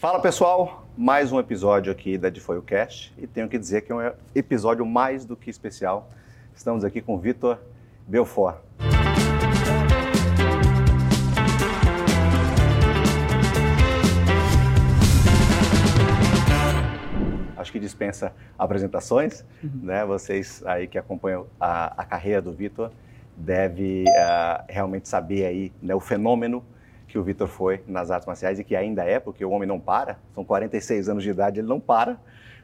Fala pessoal, mais um episódio aqui da De Foi o Cast e tenho que dizer que é um episódio mais do que especial. Estamos aqui com o Vitor Belfort. Acho que dispensa apresentações, uhum. né? Vocês aí que acompanham a, a carreira do Vitor devem uh, realmente saber aí né, o fenômeno que o Vitor foi nas artes marciais e que ainda é, porque o homem não para, são 46 anos de idade, ele não para,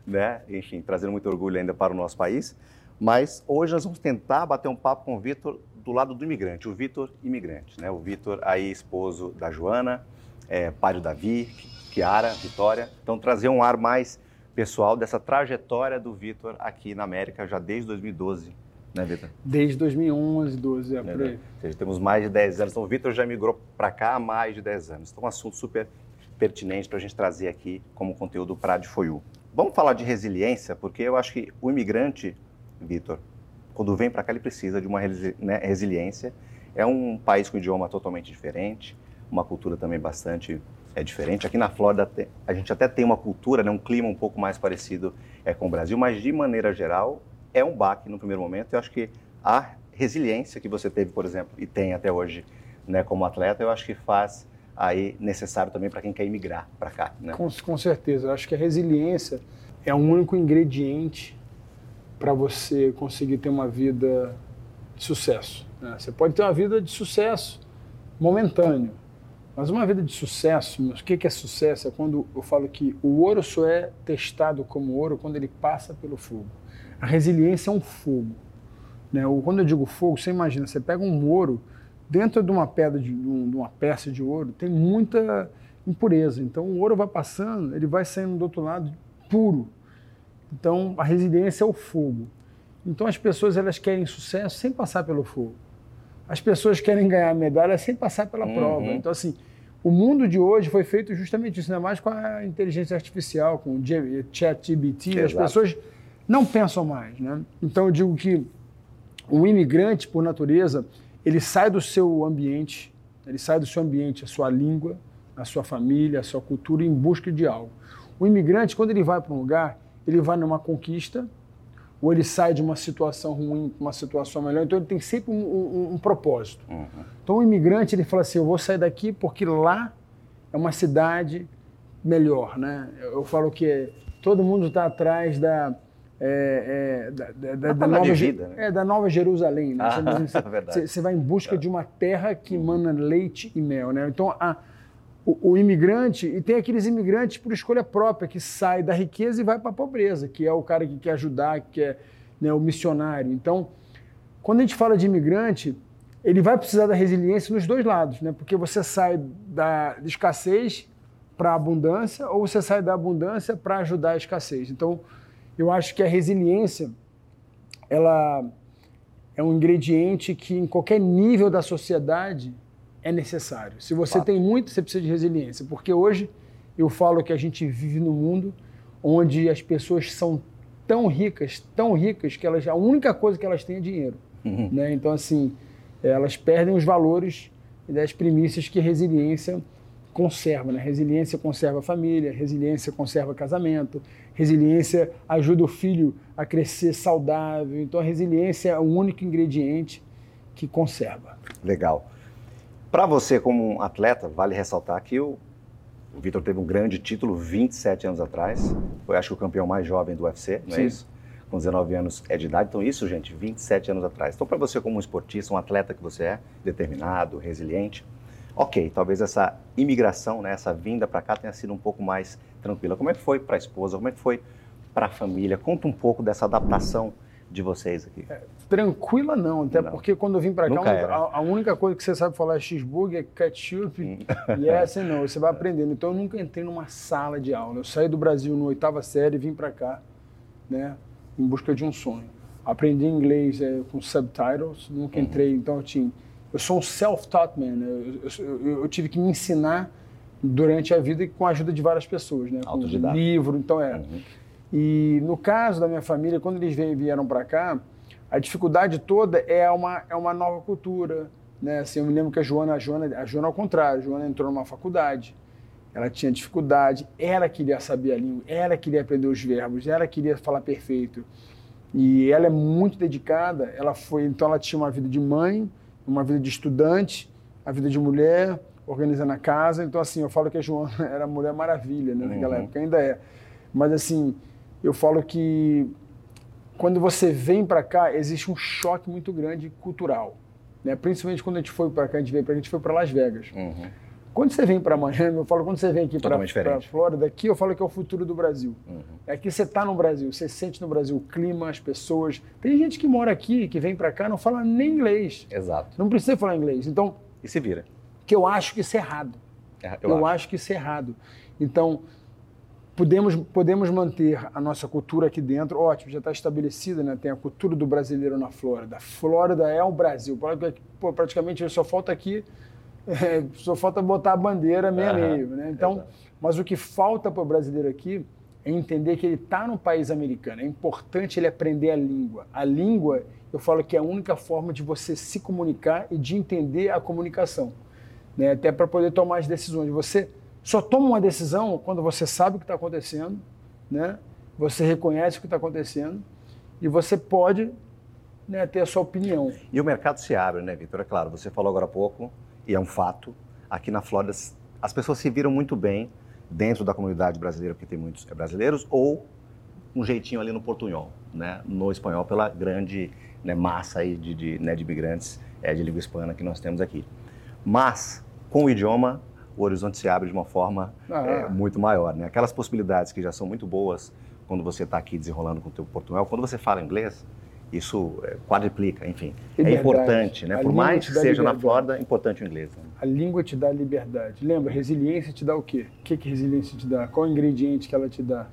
né? Enfim, trazendo muito orgulho ainda para o nosso país. Mas hoje nós vamos tentar bater um papo com o Vitor do lado do imigrante, o Vitor imigrante, né? O Vitor aí esposo da Joana, é, pai do Davi, Kiara, Vitória. Então trazer um ar mais pessoal dessa trajetória do Vitor aqui na América já desde 2012 né, Vitor? Desde 2011, 12, é, por aí. Ou seja, temos mais de 10 anos. Então, o Vitor já migrou para cá há mais de 10 anos. Então, um assunto super pertinente para a gente trazer aqui como conteúdo para a de Foiu. Vamos falar de resiliência, porque eu acho que o imigrante, Vitor, quando vem para cá, ele precisa de uma né, resiliência. É um país com idioma totalmente diferente, uma cultura também bastante é diferente. Aqui na Flórida a gente até tem uma cultura, né, um clima um pouco mais parecido é, com o Brasil, mas de maneira geral é um baque no primeiro momento. Eu acho que a resiliência que você teve, por exemplo, e tem até hoje, né, como atleta, eu acho que faz aí necessário também para quem quer imigrar para cá. Né? Com, com certeza. Eu acho que a resiliência é um único ingrediente para você conseguir ter uma vida de sucesso. Né? Você pode ter uma vida de sucesso momentâneo, mas uma vida de sucesso, o que é sucesso? É quando eu falo que o ouro só é testado como ouro quando ele passa pelo fogo. A resiliência é um fogo. Né? Quando eu digo fogo, você imagina, você pega um ouro, dentro de uma pedra, de, de uma peça de ouro, tem muita impureza. Então o ouro vai passando, ele vai saindo do outro lado puro. Então a resiliência é o fogo. Então as pessoas elas querem sucesso sem passar pelo fogo. As pessoas querem ganhar medalha sem passar pela uhum. prova. Então assim, o mundo de hoje foi feito justamente isso, ainda mais com a inteligência artificial, com o chat GBT, as pessoas não pensam mais. Né? Então eu digo que o imigrante, por natureza, ele sai do seu ambiente, ele sai do seu ambiente, a sua língua, a sua família, a sua cultura, em busca de algo. O imigrante, quando ele vai para um lugar, ele vai numa conquista, ou ele sai de uma situação ruim para uma situação melhor, então ele tem sempre um, um, um propósito. Uhum. Então o imigrante, ele fala assim, eu vou sair daqui porque lá é uma cidade melhor, né? Eu falo que todo mundo está atrás da, é, é, da, da, da, nova, vida, né? é, da Nova Jerusalém. Né? Ah, você, você, vai em busca de uma terra que emana leite e mel. Né? Então, a, o, o, imigrante, e tem aqueles imigrantes por escolha própria, que sai da riqueza e vai para a pobreza, que é o cara que quer ajudar, que é né, o missionário. Então, quando a gente fala de imigrante, ele vai precisar da resiliência nos dois lados, né? porque você sai da escassez para a abundância ou você sai da abundância para ajudar a escassez. Então, eu acho que a resiliência ela é um ingrediente que em qualquer nível da sociedade é necessário. Se você Fato. tem muito, você precisa de resiliência, porque hoje eu falo que a gente vive num mundo onde as pessoas são tão ricas, tão ricas que elas a única coisa que elas têm é dinheiro, uhum. né? Então assim, elas perdem os valores das primícias que resiliência conserva, né? Resiliência conserva a família, resiliência conserva casamento, resiliência ajuda o filho a crescer saudável. Então a resiliência é o único ingrediente que conserva. Legal. Para você como um atleta, vale ressaltar que o, o Vitor teve um grande título 27 anos atrás. Foi acho que o campeão mais jovem do UFC, não é Sim. é isso? Com 19 anos é de idade. Então isso, gente, 27 anos atrás. Então para você como um esportista, um atleta que você é, determinado, resiliente, Ok, talvez essa imigração, né, essa vinda para cá tenha sido um pouco mais tranquila. Como é que foi para a esposa? Como é que foi para a família? Conta um pouco dessa adaptação de vocês aqui. É, tranquila não, até não. porque quando eu vim para cá, a, a, única coisa que você sabe falar é cheeseburger, ketchup hum. e essa não, você vai aprendendo. Então eu nunca entrei numa sala de aula. Eu saí do Brasil no oitava série e vim para cá, né, em busca de um sonho. Aprendi inglês é, com subtitles, nunca uhum. entrei, então eu tinha eu sou um self-taught man. Né? Eu, eu, eu, tive que me ensinar durante a vida com a ajuda de várias pessoas, né? Com livro, então é. Uhum. E no caso da minha família, quando eles vieram para cá, a dificuldade toda é uma, é uma nova cultura, né? Assim, eu me lembro que a Joana, a Joana, a Joana ao contrário, a Joana entrou numa faculdade. ela tinha dificuldade, ela queria saber a língua, ela queria aprender os verbos, ela queria falar perfeito. E ela é muito dedicada, ela foi, então ela tinha uma vida de mãe, uma vida de estudante, a vida de mulher, organizando a casa. Então, assim, eu falo que a Joana era a Mulher Maravilha, né, naquela uhum. época, ainda é. Mas, assim, eu falo que quando você vem para cá, existe um choque muito grande cultural. Né? Principalmente quando a gente foi para cá, a gente veio para a gente foi para Las Vegas. Uhum. Quando você vem para Miami, eu falo, quando você vem aqui para a Flórida, aqui eu falo que é o futuro do Brasil. Uhum. Aqui você está no Brasil, você sente no Brasil o clima, as pessoas. Tem gente que mora aqui, que vem para cá, não fala nem inglês. Exato. Não precisa falar inglês. Então. E se vira. Que eu acho que isso é errado. É, eu, eu acho. acho que isso é errado. Então, podemos, podemos manter a nossa cultura aqui dentro, ótimo, já está estabelecida, né? tem a cultura do brasileiro na Flórida. Flórida é o Brasil. Pô, praticamente só falta aqui, é, só falta botar a bandeira meio a meio. Né? Então, mas o que falta para o brasileiro aqui é entender que ele está no país americano. É importante ele aprender a língua. A língua, eu falo que é a única forma de você se comunicar e de entender a comunicação. Né? Até para poder tomar as decisões. Você só toma uma decisão quando você sabe o que está acontecendo, né? você reconhece o que está acontecendo e você pode né, ter a sua opinião. E o mercado se abre, né, Vitor? É claro, você falou agora há pouco, e é um fato, aqui na Flórida as pessoas se viram muito bem dentro da comunidade brasileira, porque tem muitos brasileiros, ou um jeitinho ali no portunhol, né, no espanhol, pela grande né, massa aí de, de, né, de imigrantes é, de língua hispana que nós temos aqui. Mas, com o idioma, o horizonte se abre de uma forma ah. é, muito maior. Né? Aquelas possibilidades que já são muito boas quando você está aqui desenrolando com o teu portunhol, quando você fala inglês, isso é, quadriplica, enfim. É importante, né? A Por mais que seja liberdade. na Flórida, é importante o inglês. Né? A língua te dá liberdade. Lembra, resiliência te dá o quê? O que, que resiliência te dá? Qual o ingrediente que ela te dá?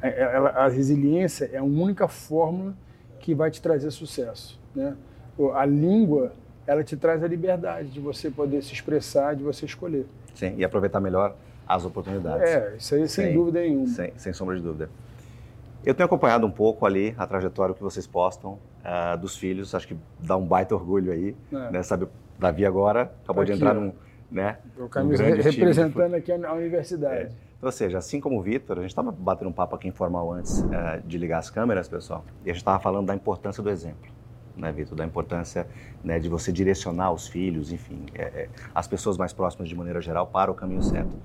Ela, a resiliência é a única fórmula que vai te trazer sucesso. Né? A língua, ela te traz a liberdade de você poder se expressar, de você escolher. Sim, e aproveitar melhor as oportunidades. É, isso aí sem, sem dúvida nenhuma. Sem, sem sombra de dúvida. Eu tenho acompanhado um pouco ali a trajetória que vocês postam uh, dos filhos, acho que dá um baita orgulho aí, é. né? Sabe, Davi agora acabou de entrar num, né? O Camisa um representando aqui a universidade. É. Então, ou seja, assim como o Vitor, a gente estava batendo um papo aqui informal antes uh, de ligar as câmeras, pessoal, e a gente estava falando da importância do exemplo né, Vitor, da importância né, de você direcionar os filhos, enfim, é, é, as pessoas mais próximas de maneira geral para o caminho certo.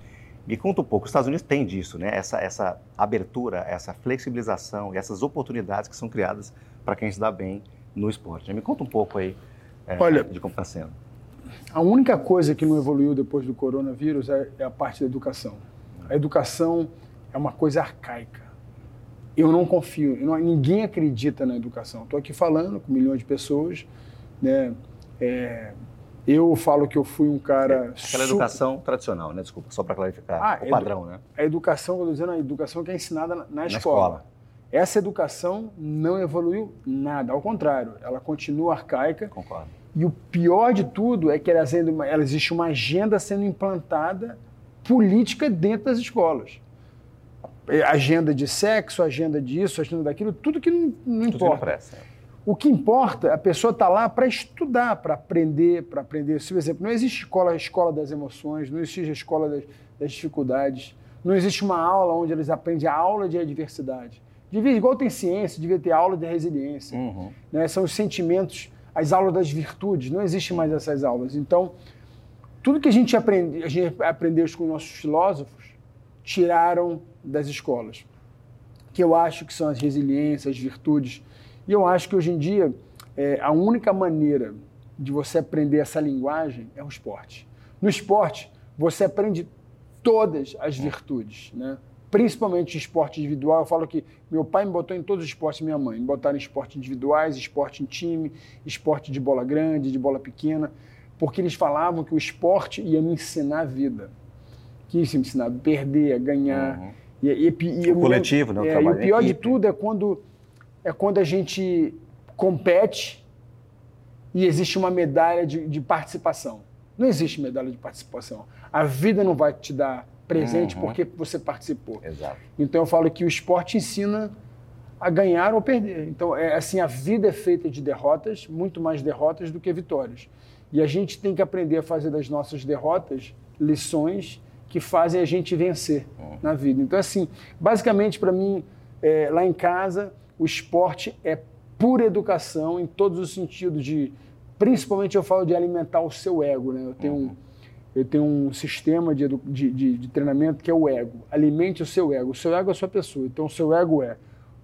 Me conta um pouco, os Estados Unidos têm disso, né? Essa, essa abertura, essa flexibilização e essas oportunidades que são criadas para quem se dá bem no esporte. Me conta um pouco aí é, Olha, de como está sendo. A única coisa que não evoluiu depois do coronavírus é, é a parte da educação. A educação é uma coisa arcaica eu não confio, não, ninguém acredita na educação. Estou aqui falando com milhões de pessoas, né? É, eu falo que eu fui um cara. É, aquela super... educação tradicional, né? Desculpa, só para clarificar. Ah, o padrão, né? A educação, eu estou dizendo, a educação que é ensinada na, na, escola. escola. Essa educação não evoluiu nada, ao contrário, ela continua arcaica. Concordo. E o pior de tudo é que ela, ela existe uma agenda sendo implantada política dentro das escolas. É, agenda de sexo, agenda disso, agenda daquilo, tudo que não, não tudo importa. Que não o que importa, a pessoa está lá para estudar, para aprender, para aprender. Se, por exemplo, não existe escola, a escola das emoções, não existe a escola das, das, dificuldades, não existe uma aula onde eles aprendem a aula de adversidade. Devia, igual tem ciência, devia ter aula de resiliência. Uhum. Né? São os sentimentos, as aulas das virtudes, não existe mais essas aulas. Então, tudo que a gente, aprende, a gente aprendeu com nossos filósofos, tiraram das escolas, que eu acho que são as resiliências, as virtudes. E eu acho que hoje em dia é, a única maneira de você aprender essa linguagem é o esporte. No esporte, você aprende todas as virtudes, né? principalmente esporte individual. Eu falo que meu pai me botou em todos os esportes, minha mãe. Me botaram em esportes individuais, esporte em time, esporte de bola grande, de bola pequena, porque eles falavam que o esporte ia me ensinar a vida. Que isso ia me ensinar a perder, a ganhar. Uhum e, e, e o coletivo, né? O, é, e o pior de tudo é quando, é quando a gente compete e existe uma medalha de, de, participação. Não existe medalha de participação. A vida não vai te dar presente uhum. porque você participou. Exato. Então eu falo que o esporte ensina a ganhar ou perder. Então é assim, a vida é feita de derrotas, muito mais derrotas do que vitórias. E a gente tem que aprender a fazer das nossas derrotas lições que fazem a gente vencer uhum. na vida. Então, assim, basicamente, para mim, é, lá em casa, o esporte é pura educação em todos os sentidos de principalmente eu falo de alimentar o seu ego né eu tenho um, uhum. eu tenho um sistema de, de, de, de, treinamento que é o ego alimente o seu ego o seu ego é a sua pessoa então o seu ego é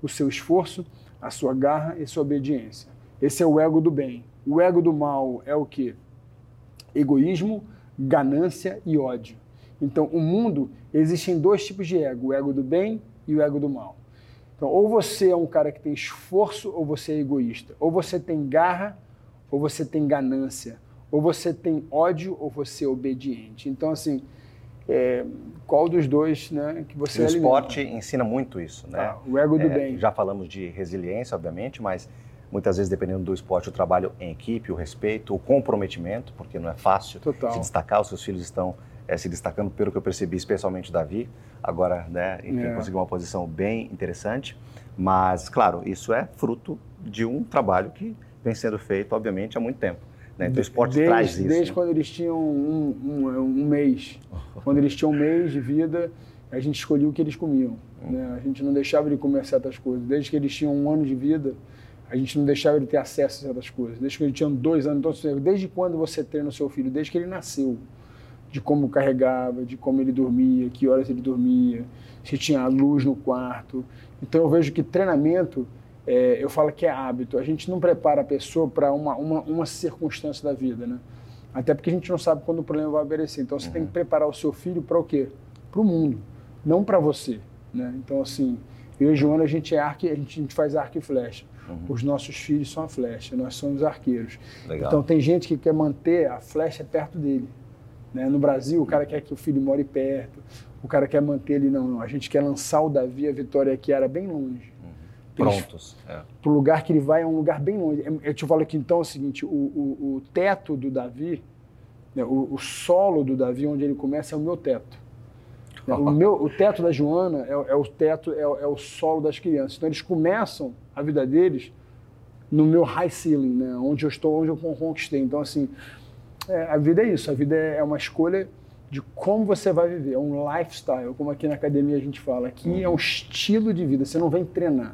o seu esforço a sua garra e sua obediência esse é o ego do bem o ego do mal é o que egoísmo ganância e ódio então o mundo existem dois tipos de ego o ego do bem e o ego do mal então, ou você é um cara que tem esforço, ou você é egoísta. Ou você tem garra, ou você tem ganância. Ou você tem ódio, ou você é obediente. Então, assim, é, qual dos dois né, que você O esporte ensina muito isso, né? Ah, o ego do é, bem. Já falamos de resiliência, obviamente, mas muitas vezes, dependendo do esporte, o trabalho em equipe, o respeito, o comprometimento, porque não é fácil Total. se destacar, os seus filhos estão é, se destacando, pelo que eu percebi, especialmente o Davi. Agora, né, enfim, é. conseguiu uma posição bem interessante. Mas, claro, isso é fruto de um trabalho que vem sendo feito, obviamente, há muito tempo. Né? Então, o esporte desde, traz isso. Desde né? quando eles tinham um, um, um, mês. quando eles tinham um mês de vida, a gente escolhia o que eles comiam. Hum. Né? A gente não deixava de comer certas coisas. Desde que eles tinham um ano de vida, a gente não deixava de ter acesso a certas coisas. Desde que eles tinham dois anos. Então, desde quando você treina o seu filho? Desde que ele nasceu de como carregava, de como ele dormia, que horas ele dormia, se tinha luz no quarto. Então eu vejo que treinamento, é, eu falo que é hábito. A gente não prepara a pessoa para uma, uma, uma, circunstância da vida, né? Até porque a gente não sabe quando o problema vai aparecer. Então você uhum. tem que preparar o seu filho para o quê? Para o mundo, não para você. Né? Então assim, eu e Joana a gente é arque, a gente, a gente faz arco e flecha. Uhum. Os nossos filhos são a flecha, nós somos arqueiros. Legal. Então tem gente que quer manter a flecha perto dele. Né? No Brasil, o cara quer que o filho more perto, o cara quer manter ele, não, não. A gente quer lançar o Davi, a Vitória que era bem longe. Uhum. Prontos. É. Para o lugar que ele vai é um lugar bem longe. Eu te falo aqui então é o seguinte: o, o, o teto do Davi, né, o, o, solo do Davi, onde ele começa, é o meu teto. Né, o, meu, o teto da Joana é, é o teto, é, é, o solo das crianças. Então eles começam a vida deles no meu high ceiling, né, onde eu estou, onde eu conquistei. Então, assim, é, a vida é isso, a vida é uma escolha de como você vai viver, é um lifestyle, como aqui na academia a gente fala. Aqui uhum. é um estilo de vida, você não vem treinar,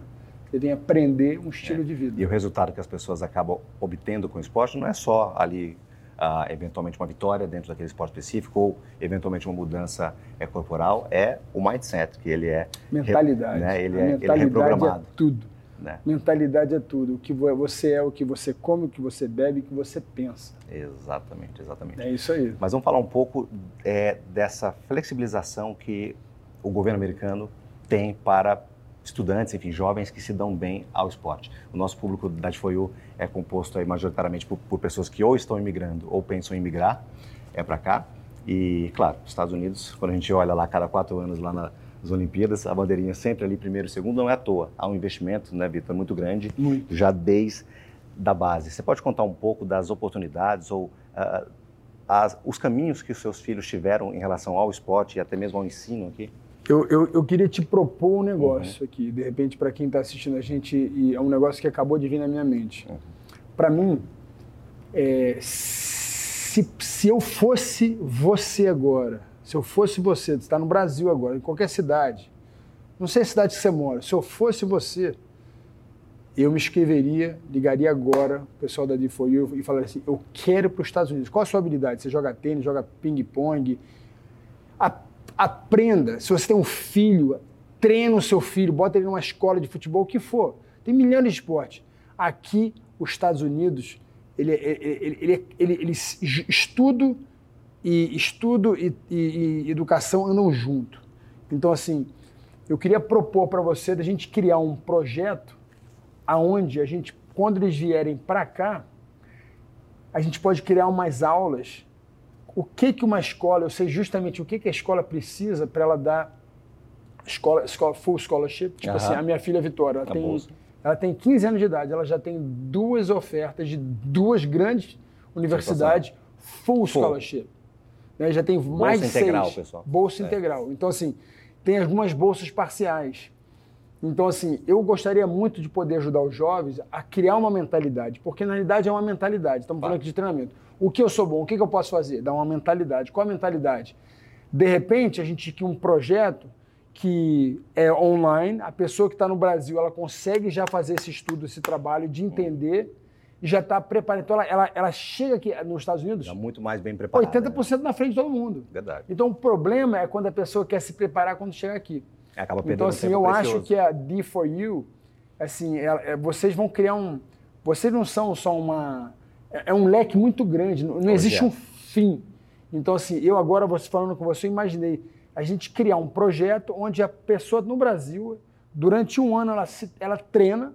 você vem aprender um estilo é. de vida. E o resultado que as pessoas acabam obtendo com o esporte não é só ali Uh, eventualmente uma vitória dentro daquele esporte específico ou eventualmente uma mudança é, corporal, é o mindset, que ele é... Mentalidade. Né, ele, é, ele é reprogramado. É tudo. Né? Mentalidade é tudo. O que você é, o que você come, o que você bebe, o que você pensa. Exatamente, exatamente. É isso aí. Mas vamos falar um pouco é, dessa flexibilização que o governo americano tem para estudantes, enfim, jovens que se dão bem ao esporte. O nosso público da DFOIU é composto aí majoritariamente por, por, pessoas que ou estão imigrando ou pensam em imigrar é para cá. E, claro, os Estados Unidos, quando a gente olha lá cada quatro anos lá na, as Olimpíadas, a bandeirinha sempre ali primeiro e segundo, não é à toa. Há um investimento, né, Vitor, muito grande, muito. já desde da base. Você pode contar um pouco das oportunidades ou uh, as, os caminhos que os seus filhos tiveram em relação ao esporte e até mesmo ao ensino aqui? Eu, eu, eu queria te propor um negócio uhum. aqui, de repente, para quem está assistindo a gente, e é um negócio que acabou de vir na minha mente. Uhum. Para mim, é, se, se eu fosse você agora, se eu fosse você, você está no Brasil agora, em qualquer cidade, não sei a cidade que você mora, se eu fosse você, eu me inscreveria, ligaria agora o pessoal da D4U e falaria assim, eu quero para os Estados Unidos. Qual a sua habilidade? Você joga tênis, joga ping-pong? Aprenda. Se você tem um filho, treina o seu filho, bota ele numa escola de futebol, o que for. Tem milhões de esportes. Aqui, os Estados Unidos, ele, ele, ele, ele, e estudo e, e, e educação andam junto. Então, assim, eu queria propor para você da gente criar um projeto aonde a gente, quando eles vierem para cá, a gente pode criar umas aulas. O que que uma escola, eu sei justamente o que que a escola precisa para ela dar escola, escola full scholarship. Tipo uhum. assim, a minha filha Vitória, ela tem, ela tem 15 anos de idade, ela já tem duas ofertas de duas grandes universidades full, full. scholarship. Né? Já tem bolsa mais de integral, seis. Pessoal. Bolsa é. integral. Então, assim, tem algumas bolsas parciais. Então, assim, eu gostaria muito de poder ajudar os jovens a criar uma mentalidade, porque na realidade é uma mentalidade. Estamos falando aqui de treinamento. O que eu sou bom, o que eu posso fazer? Dar uma mentalidade. Qual a mentalidade? De repente, a gente tinha um projeto que é online, a pessoa que está no Brasil, ela consegue já fazer esse estudo, esse trabalho de entender e já está preparada. Então, ela, ela, ela, chega aqui nos Estados Unidos... Já muito mais bem preparada. 80% né? na frente de todo mundo. Verdade. Então, o problema é quando a pessoa quer se preparar quando chega aqui. Acaba perdendo então, assim, eu precioso. acho que a D4U, assim, é, é, vocês vão criar um... Vocês não são só uma... É, é um leque muito grande, não, não existe um fim. Então, assim, eu agora, você falando com você, imaginei a gente criar um projeto onde a pessoa no Brasil, durante um ano, ela, se, ela treina,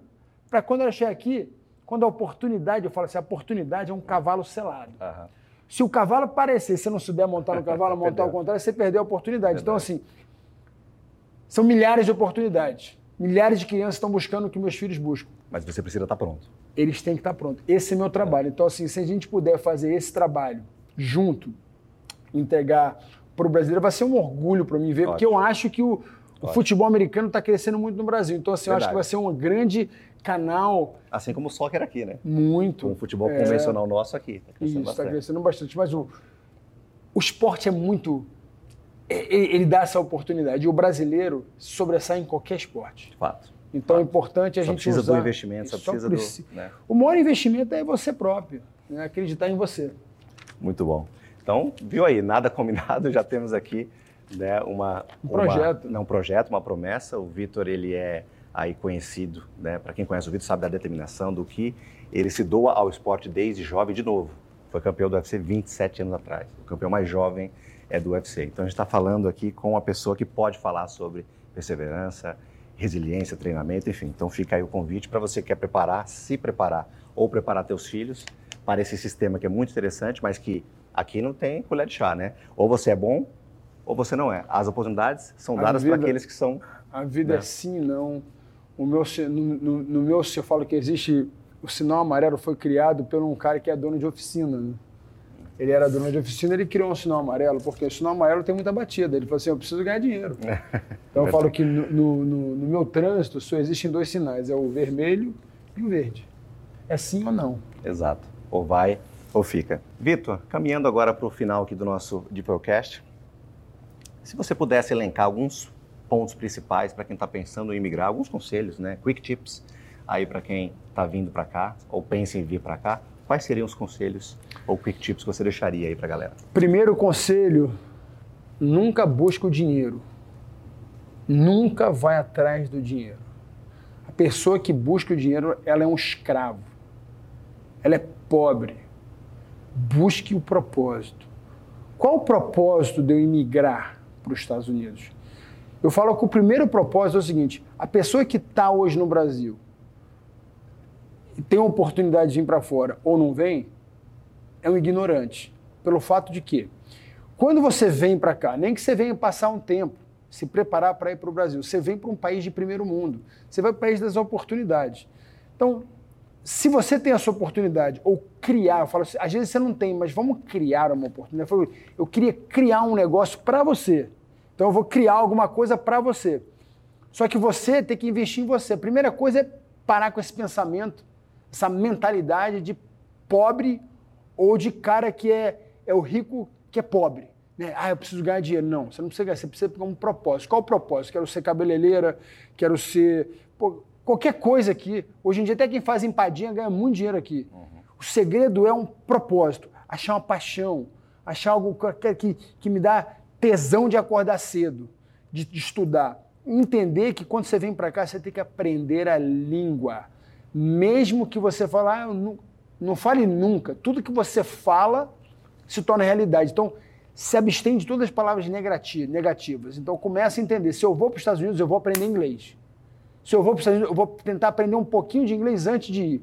para quando ela chegar aqui, quando a oportunidade, eu falo assim, a oportunidade é um cavalo selado. Aham. Se o cavalo aparecer, se você não souber montar no cavalo, montar ao contrário, você perdeu a oportunidade. Então, assim, são milhares de oportunidades. Milhares de crianças estão buscando o que meus filhos buscam. Mas você precisa estar pronto. Eles têm que estar prontos. Esse é meu trabalho. Então, assim, se a gente puder fazer esse trabalho junto, entregar para o brasileiro, vai ser um orgulho para mim ver, porque eu acho que o, o futebol americano está crescendo muito no Brasil. Então, assim, eu acho que vai ser um grande canal. Assim como o soccer aqui, né? Muito. Com o futebol convencional nosso aqui. Tá crescendo Isso, está crescendo bastante. Mas o, o esporte é muito. Ele, ele dá essa oportunidade. E o brasileiro sobressai em qualquer esporte. De fato. Então é importante a Só gente precisa usar... do investimento, só precisa preci- do. Né? O maior investimento é você próprio, né? acreditar em você. Muito bom. Então, viu aí, nada combinado, já temos aqui né, uma, Um projeto. Uma, não, um projeto, uma promessa. O Vitor, ele é aí conhecido, né? Para quem conhece o Vitor, sabe da determinação do que ele se doa ao esporte desde jovem de novo. Foi campeão do UFC 27 anos atrás. O campeão mais jovem é do UFC. Então a gente está falando aqui com uma pessoa que pode falar sobre perseverança, resiliência, treinamento, enfim. Então fica aí o convite para você que quer preparar, se preparar ou preparar teus filhos para esse sistema que é muito interessante, mas que aqui não tem colher de chá, né? Ou você é bom ou você não é. As oportunidades são dadas para aqueles que são A vida Né? é sim, não. O meu, no, no, no meu, se eu falo que existe. O sinal amarelo foi criado por um cara que é dono de oficina. Né? Ele era dono de oficina, ele criou um sinal amarelo, porque o sinal amarelo tem muita batida. Ele falou assim: eu preciso ganhar dinheiro. Então eu falo que no, no- no- meu trânsito só existem dois sinais: é o vermelho e o verde. É sim ou não. Exato. Ou vai ou fica. Vitor, caminhando agora para o final aqui do nosso Deepelcast, se você pudesse elencar alguns pontos principais para quem está pensando em migrar, alguns conselhos, né? Quick tips aí para quem está vindo para cá ou pensa em vir para cá, quais seriam os conselhos ou quick tips que você deixaria aí para a galera? Primeiro conselho: nunca busque o dinheiro. Nunca vai atrás do dinheiro. A pessoa que busca o dinheiro, ela é um escravo. Ela é pobre. Busque o propósito. Qual o propósito de eu imigrar para os Estados Unidos? Eu falo que o primeiro propósito é o seguinte: a pessoa que está hoje no Brasil e tem a oportunidade de vir para fora ou não vem, é um ignorante. Pelo fato de que, quando você vem para cá, nem que você venha passar um tempo, se preparar para ir para o Brasil, você vem para um país de primeiro mundo, você vai para o país das oportunidades. Então, se você tem essa oportunidade, ou criar, eu falo assim, às vezes você não tem, mas vamos criar uma oportunidade. Eu, queria criar um negócio para você. Então eu vou criar alguma coisa para você. Só que você tem que investir em você. A primeira coisa é parar com esse pensamento, essa mentalidade de pobre ou de cara que é, é o rico que é pobre. Né? Ah, eu preciso ganhar dinheiro. Não, você não precisa ganhar, você precisa pegar um propósito. Qual o propósito? Quero ser cabeleireira, quero ser. pô, qualquer coisa aqui. Hoje em dia, até quem faz empadinha ganha muito dinheiro aqui. O segredo é um propósito, achar uma paixão, achar algo que, que, que me dá tesão de acordar cedo, de, de estudar. Entender que quando você vem para cá, você tem que aprender a língua. Mesmo que você fale, ah, não, não fale nunca. Tudo que você fala se torna realidade. Então, se abstém de todas as palavras negati- negativas. Então, começa a entender. Se eu vou para os Estados Unidos, eu vou aprender inglês. Se eu vou para os Estados Unidos, eu vou tentar aprender um pouquinho de inglês antes de ir.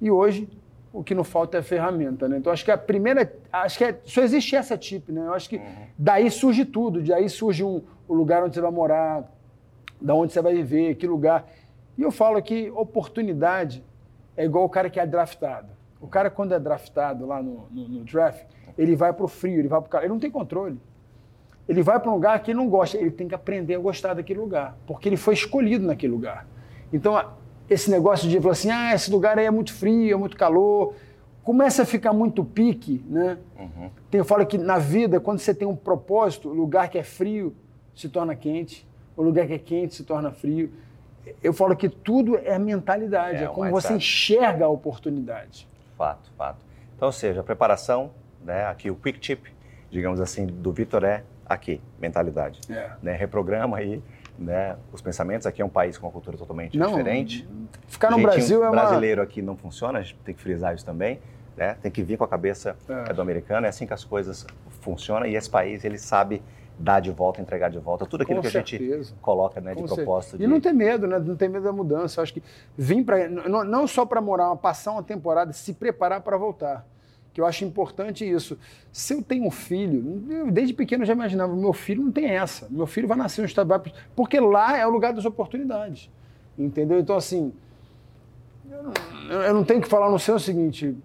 E hoje, o que não falta é ferramenta, né? Então, acho que a primeira... Acho que é- só existe essa tip, né? Eu acho que daí surge tudo. Daí surge um, o lugar onde você vai morar, da onde você vai viver, que lugar. E eu falo que oportunidade é igual o cara que é draftado. O cara, quando é draftado lá no, no, no draft, ele vai para o frio, ele vai para Ele não tem controle. Ele vai para um lugar que ele não gosta. Ele tem que aprender a gostar daquele lugar, porque ele foi escolhido naquele lugar. Então, esse negócio de falar assim, ah, esse lugar aí é muito frio, é muito calor. começa a ficar muito pique, né? Uhum. Tem, eu falo que na vida, quando você tem um propósito, o lugar que é frio se torna quente, o lugar que é quente se torna frio. Eu falo que tudo é mentalidade, É, é, como você enxerga a oportunidade. Fato, fato. Então, ou seja, a preparação, né, aqui o quick tip, digamos assim, do Vitor é aqui, mentalidade. É. Né, reprograma aí né, os pensamentos. Aqui é um país com uma cultura totalmente Não, diferente. Ficar no Brasil é uma. brasileiro aqui não funciona, a gente tem que frisar isso também. Né? Tem que vir com a cabeça É. é, do americano, é assim que as coisas funcionam e esse país ele sabe dar de volta, entregar de volta tudo aquilo Com que a gente certeza. coloca né, de Com certeza. propósito. E de- não ter medo, né? Não ter medo da mudança. Eu acho que vir para não, não só para morar, passar uma temporada, se preparar para voltar. Que eu acho importante isso. Se eu tenho um filho, eu, desde pequeno eu já imaginava, meu filho não tem essa. Meu filho vai nascer no estado porque lá é o lugar das oportunidades. Entendeu? Então assim, eu não, eu não tenho que falar no seu o seguinte,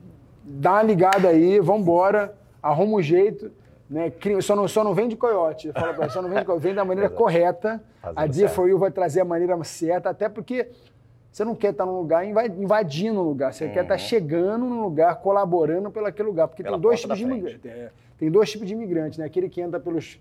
dá uma ligada aí, vambora, arruma um jeito, né? Só não, só não vem de coiote. Fala só não vem de coiote, vem da maneira correta. A Dia. For You vai trazer a maneira certa, até porque você não quer estar num lugar inva- invadindo o lugar, você quer estar chegando num lugar, colaborando pelo aquele lugar. Porque Uhum. Pela tem dois tipos de imigrantes. É, tem dois tipos de imigrantes, né? Aquele que entra pelos.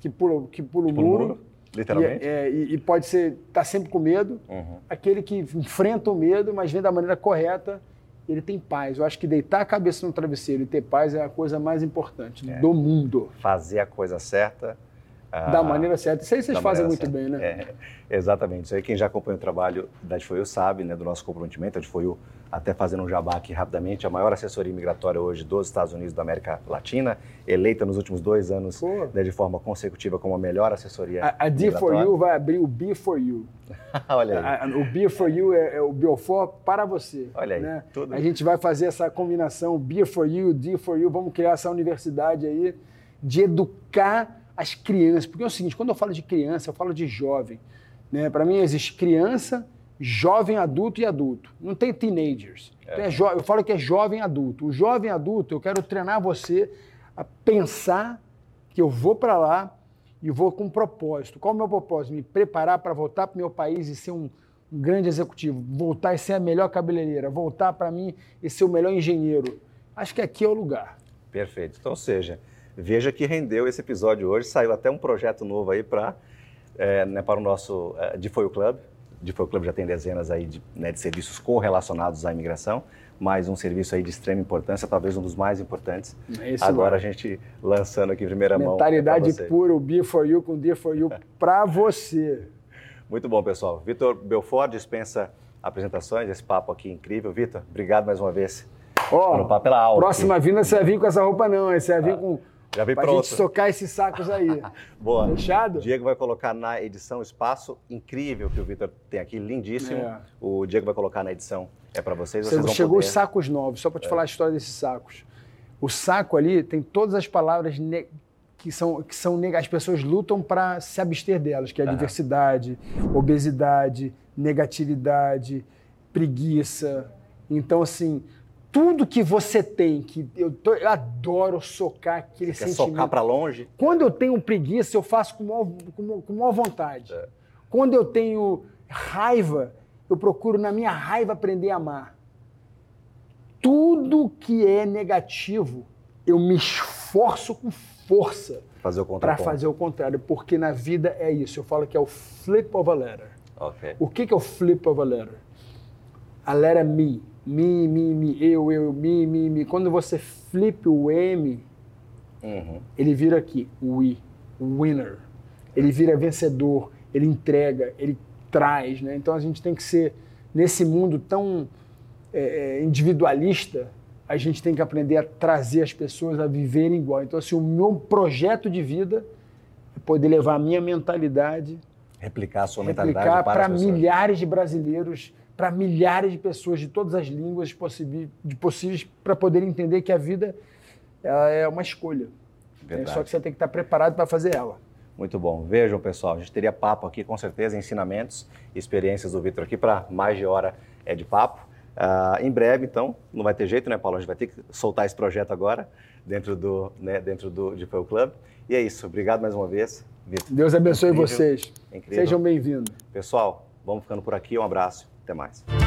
que pula, que pula o Pula o muro. muro, literalmente. E, é, e- e pode ser. tá sempre com medo. Uhum. Aquele que enfrenta o medo, mas vem da maneira correta, ele tem paz. Eu acho que deitar a cabeça no travesseiro e ter paz é a coisa mais importante É. do mundo. Fazer a coisa certa. Da ah, maneira certa. Isso aí vocês da fazem muito certa. bem, né? É, exatamente. Isso aí quem já acompanha o trabalho da Adfoil sabe, né, do nosso comprometimento. A Adfoil, até fazendo um jabá aqui rapidamente, a maior assessoria imigratória hoje dos Estados Unidos da América Latina, eleita nos últimos dois anos né, de forma consecutiva como a melhor assessoria A, a D for imigratória. You vai abrir o B for You. Olha aí. A- o B for You é, é o Belfort para você. Olha aí, né? tudo- A gente vai fazer essa combinação B for You, D for You. Vamos criar essa universidade aí de educar as crianças. Porque é o seguinte, quando eu falo de criança, eu falo de jovem. Né? Para mim existe criança, jovem, adulto e adulto. Não tem teenagers. Então é jo- eu falo que é jovem adulto. O jovem adulto, eu quero treinar você a pensar que eu vou para lá e vou com um propósito. Qual é o meu propósito? Me preparar para voltar para o meu país e ser um, um grande executivo, voltar e ser a melhor cabeleireira, voltar para mim e ser o melhor engenheiro. Acho que aqui é o lugar. Perfeito. Então, ou seja, veja que rendeu esse episódio hoje. Saiu até um projeto novo aí para né, para o nosso é, Defoil Club. Defoil Club já tem dezenas aí de, né, de serviços correlacionados à imigração, mas um serviço aí de extrema importância, talvez um dos mais importantes. É esse Agora lugar. a gente lançando aqui em primeira mão. é Mentalidade você. pura, o Be for You com D for You para você. Muito bom, pessoal. Vitor Belfort dispensa apresentações, esse papo aqui incrível. Vitor, obrigado mais uma vez Ó, papo, pela aula. próxima vinda você vai vir com essa roupa não, você vai vir com Já vem pra pronto. gente socar esses sacos aí. Boa. Fechado? O Diego vai colocar na edição espaço incrível que o Vitor tem aqui, lindíssimo. É. O Diego vai colocar na edição. É para vocês, Você vocês chegou poder... os sacos novos, só para te falar a história desses sacos. O saco ali tem todas as palavras ne- que são, que são neg- as pessoas lutam para se abster delas, que é Aham. diversidade, obesidade, negatividade, preguiça. Então, assim, tudo que você tem, que eu, tô- eu adoro socar aquele Quer sentimento. socar para longe? Quando eu tenho preguiça, eu faço com maior, com com maior vontade. É. Quando eu tenho raiva, eu procuro na minha raiva aprender a amar. Tudo que é negativo, eu me esforço com força para fazer o contrário, porque na vida é isso. Eu falo que é o flip of a letter. Ok. O que, que é o flip of a letter? A letra me. Me, me, me, eu, eu, me, me, me. Quando você flip o M, Uhum. ele vira aqui, we, winner. Ele vira vencedor, ele entrega, ele traz, né? Então a gente tem que ser, nesse mundo tão é, é, individualista, a gente tem que aprender a trazer as pessoas a viverem igual. Então, assim, o meu projeto de vida é poder levar a minha mentalidade, Replicar a sua mentalidade replicar para para milhares de brasileiros, para milhares de pessoas de todas as línguas possíveis, para poder entender que a vida ela é uma escolha. É Verdade. só que você tem que estar preparado para fazer ela. Muito bom. Vejam, pessoal, a gente teria papo aqui, com certeza, ensinamentos, experiências do Vitor aqui para mais de hora é de papo. Ah, em breve, então, não vai ter jeito, né, Paulo? A gente vai ter que soltar esse projeto agora dentro do, né, dentro do de Club. E é isso. Obrigado mais uma vez, Vitor. Deus abençoe Incrível. vocês. Incrível. Sejam bem-vindos. Pessoal, vamos ficando por aqui. Um abraço. Até mais.